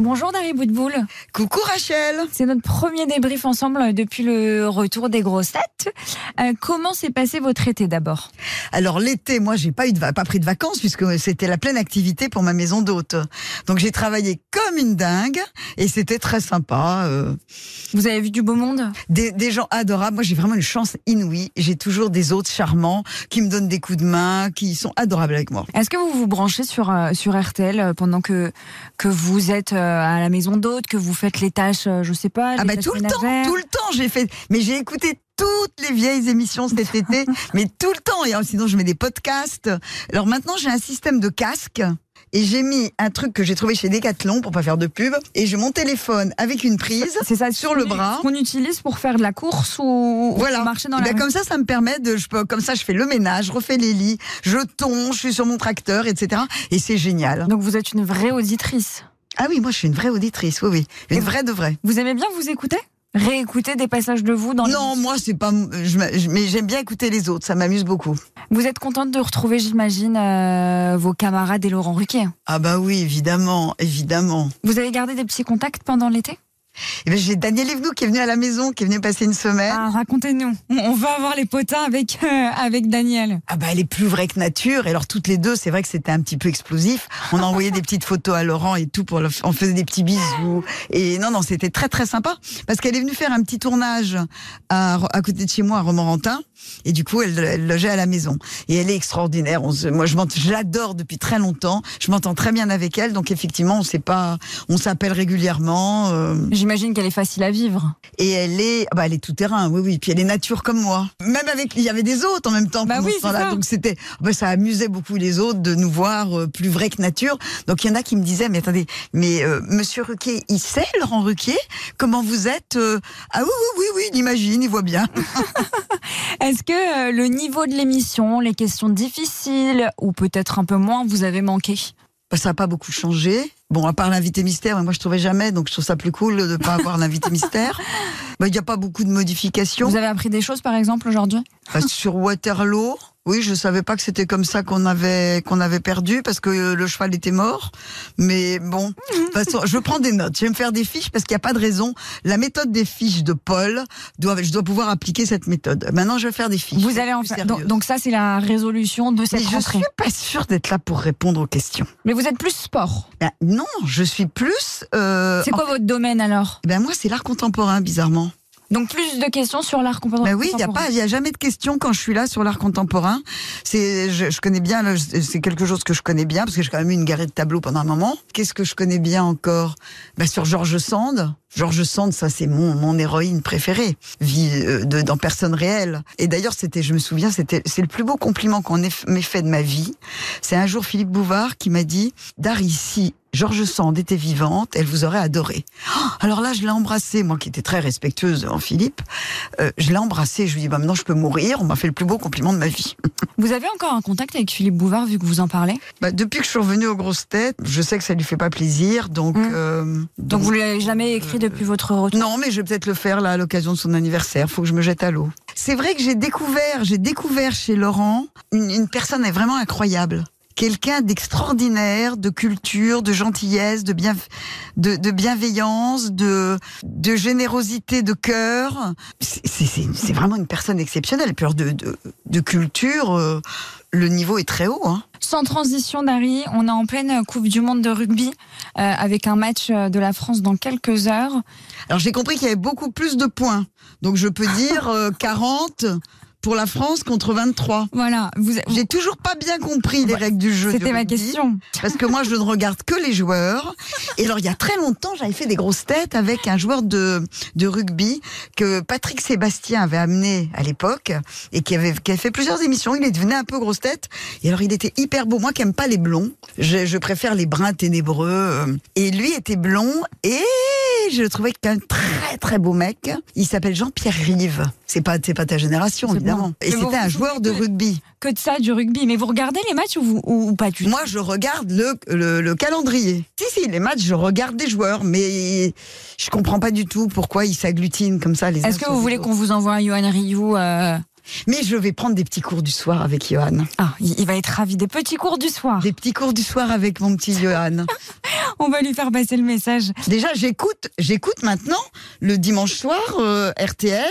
Bonjour Dari Boudboul. Coucou Rachel. C'est notre premier débrief ensemble depuis le retour des grosses têtes. Euh, comment s'est passé votre été d'abord? Alors l'été, moi j'ai pas eu de va- pas pris de vacances puisque c'était la pleine activité pour ma maison d'hôte. Donc j'ai travaillé comme une dingue et c'était très sympa. euh, Vous avez vu du beau monde? Des, des gens adorables. Moi j'ai vraiment une chance inouïe. J'ai toujours des hôtes charmants qui me donnent des coups de main, qui sont adorables avec moi. Est-ce que vous vous branchez sur, euh, sur RTL euh, pendant que, que vous êtes euh, à la maison d'hôte, que vous faites les tâches, euh, je sais pas, Ah bah tout le temps, tout le temps j'ai fait. Mais j'ai écouté toutes les vieilles émissions cet été, mais tout le temps. Et alors, sinon je mets des podcasts. Alors maintenant j'ai un système de casque. Et j'ai mis un truc que j'ai trouvé chez Decathlon pour pas faire de pub. Et j'ai mon téléphone avec une prise. C'est ça sur le bras. Qu'on utilise pour faire de la course ou, Voilà. pour marcher dans Eh la ben, rue comme ça, ça me permet de, je peux, comme ça, je fais le ménage, je refais les lits, je tonge, je suis sur mon tracteur, etc. Et c'est génial. Donc vous êtes une vraie auditrice. Ah oui, moi, je suis une vraie auditrice, oui, oui. Une vraie de vraie. Vous aimez bien vous écouter? Réécouter des passages de vous dans les- Non, moi, c'est pas, je- mais j'aime bien écouter les autres, ça m'amuse beaucoup. Vous êtes contente de retrouver, j'imagine, euh, vos camarades et Laurent Ruquier? Ah bah oui, évidemment, évidemment. Vous avez gardé des petits contacts pendant l'été? Et ben, j'ai Daniel Evenou qui est venu à la maison, qui est venu passer une semaine. ah, Racontez-nous. On- va avoir les potins avec, euh, avec Daniel. Ah bah elle est plus vraie que nature. Et alors toutes les deux, c'est vrai que c'était un petit peu explosif. On a envoyé des petites photos à Laurent et tout pour le, on faisait des petits bisous. Et non non, c'était très très sympa parce qu'elle est venue faire un petit tournage à, à côté de chez moi à Romorantin. Et du coup, elle, elle logeait à la maison. Et elle est extraordinaire. On se- moi, je, je l'adore depuis très longtemps. Je m'entends très bien avec elle. Donc effectivement, on pas, on s'appelle régulièrement. euh, J'imagine qu'elle est facile à vivre. et elle est, ah bah elle est tout terrain, oui, oui. Puis elle est nature comme moi. Même avec, il y avait des autres en même temps. Bah oui, ce ça. Donc c'était, bah ça amusait beaucoup les autres de nous voir euh, plus vrais que nature. Donc il y en a qui me disaient, mais attendez, mais euh, Monsieur Ruquier, il sait Laurent Ruquier comment vous êtes euh, Ah oui, oui, oui, oui, il imagine, il voit bien. Est-ce que euh, le niveau de l'émission, les questions difficiles ou peut-être un peu moins, vous avez manqué? Ça n'a pas beaucoup changé. Bon, à part l'invité mystère, mais moi je trouvais jamais, donc je trouve ça plus cool de pas avoir l'invité mystère. Bah, Il n'y a pas beaucoup de modifications. Vous avez appris des choses par exemple aujourd'hui? Bah, sur Waterloo, oui, je savais pas que c'était comme ça qu'on avait qu'on avait perdu parce que le cheval était mort. Mais bon, de toute façon, je prends des notes. Je vais me faire des fiches parce qu'il n'y a pas de raison. La méthode des fiches de Paul, doit, je dois pouvoir appliquer cette méthode. Maintenant, je vais faire des fiches. Vous allez en faire. Donc, donc ça, c'est la résolution de Mais cette je rentrée. suis pas sûre d'être là pour répondre aux questions. Mais vous êtes plus sport. Ben, non, je suis plus. Euh, C'est quoi votre domaine alors? En- ben moi, c'est l'art contemporain, bizarrement. Donc plus de questions sur l'art contemporain. Ben oui, il y a pas, il y a jamais de questions quand je suis là sur l'art contemporain. C'est, je, je connais bien, c'est quelque chose que je connais bien parce que j'ai quand même eu une galerie de tableaux pendant un moment. Qu'est-ce que je connais bien encore? Ben sur Georges Sand. Georges Sand, ça c'est mon mon héroïne préférée, vie euh, de, dans personne réelle. Et d'ailleurs, c'était, je me souviens, c'était, c'est le plus beau compliment qu'on ait- m'ait fait de ma vie. C'est un jour Philippe Bouvard qui m'a dit, Dari, si Georges Sand était vivante, elle vous aurait adoré. Oh, alors là, je l'ai embrassée, moi qui étais très respectueuse en Philippe. Euh, je l'ai embrassé, je lui ai dit, bah, maintenant je peux mourir, on m'a fait le plus beau compliment de ma vie. Vous avez encore un contact avec Philippe Bouvard vu que vous en parlez? Bah, depuis que je suis revenue aux grosses têtes, je sais que ça lui fait pas plaisir, donc... Mm. euh, Donc vous l'avez jamais écrit depuis votre retour? Non, mais je vais peut-être le faire là à l'occasion de son anniversaire. Faut que je me jette à l'eau. C'est vrai que j'ai découvert, j'ai découvert chez Laurent une, une personne vraiment incroyable. Quelqu'un d'extraordinaire, de culture, de gentillesse, de, bien, de, de bienveillance, de, de générosité de cœur. C'est- vraiment une personne exceptionnelle. Puis de, de culture, euh, le niveau est très haut. Hein. Sans transition, Dari, on est en pleine Coupe du Monde de rugby euh, avec un match euh, de la France dans quelques heures. Alors j'ai compris qu'il y avait beaucoup plus de points. Donc je peux dire euh, 40 pour la France contre 23. Voilà, vous, J'ai toujours pas bien compris les Ouais, règles du jeu. c'était ma question. Parce que moi, je ne regarde que les joueurs. Et alors, il y a très longtemps, j'avais fait des grosses têtes avec un joueur de, de rugby que Patrick Sébastien avait amené à l'époque et qui avait, qui avait fait plusieurs émissions. Il est devenu un peu grosse tête. Et alors, il était hyper beau. Moi qui aime pas les blonds, je, je préfère les bruns ténébreux. euh. Et lui était blond et je le trouvais qu'un très très beau mec. Il s'appelle Jean-Pierre Rive. C'est pas, pas ta génération, évidemment. bon. Et c'était un joueur de rugby. Que de ça, du rugby. Mais vous regardez les matchs ou, vous, ou, ou pas du tout? Moi, je regarde le, le, le calendrier. Si, si, les matchs, je regarde des joueurs, mais je comprends pas du tout pourquoi ils s'agglutinent comme ça. Est-ce que vous voulez qu'on vous envoie un Johan Ryu euh, Mais je vais prendre des petits cours du soir avec Johan. Ah, il va être ravi. Des petits cours du soir. Des petits cours du soir avec mon petit Johan. On va lui faire passer le message. Déjà, j'écoute, j'écoute maintenant le dimanche soir euh, RTL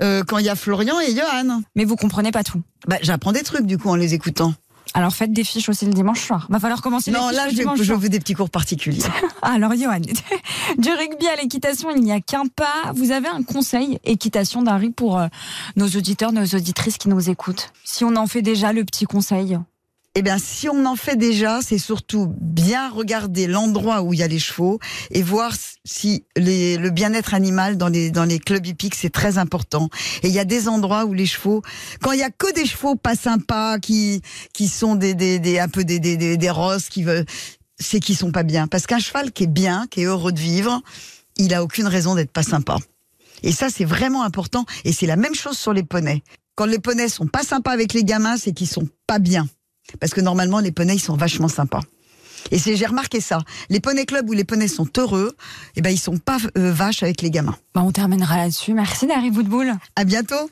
euh, quand il y a Florian et Johan. Mais vous comprenez pas tout. Bah, j'apprends des trucs du coup en les écoutant. Alors faites des fiches aussi le dimanche soir. Va falloir commencer Non, là, le je, je veux des petits cours particuliers. Alors Johan, du rugby à l'équitation, il n'y a qu'un pas. Vous avez un conseil équitation d'Harry pour euh, nos auditeurs, nos auditrices qui nous écoutent? Si on en fait déjà le petit conseil. Eh bien, si on en fait déjà, c'est surtout bien regarder l'endroit où il y a les chevaux et voir si le bien-être animal dans les, dans les clubs hippiques, c'est très important. Et il y a des endroits où les chevaux, quand il y a que des chevaux pas sympas, qui, qui sont des, des, des, un peu des, des, des, des rosses, qui veulent, c'est qu'ils sont pas bien. Parce qu'un cheval qui est bien, qui est heureux de vivre, il a aucune raison d'être pas sympa. Et ça, c'est vraiment important. Et c'est la même chose sur les poneys. Quand les poneys sont pas sympas avec les gamins, c'est qu'ils sont pas bien. Parce que normalement, les poneys, ils sont vachement sympas. Et c'est, j'ai remarqué ça. Les poneys clubs où les poneys sont heureux, eh ben, ils sont pas euh, vaches avec les gamins. Bah, on terminera là-dessus. Merci d'Harry Woodbull. À bientôt!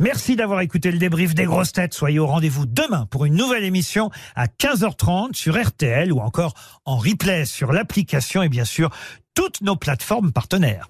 Merci d'avoir écouté le débrief des grosses têtes. Soyez au rendez-vous demain pour une nouvelle émission à 15h30 sur RTL ou encore en replay sur l'application et bien sûr toutes nos plateformes partenaires.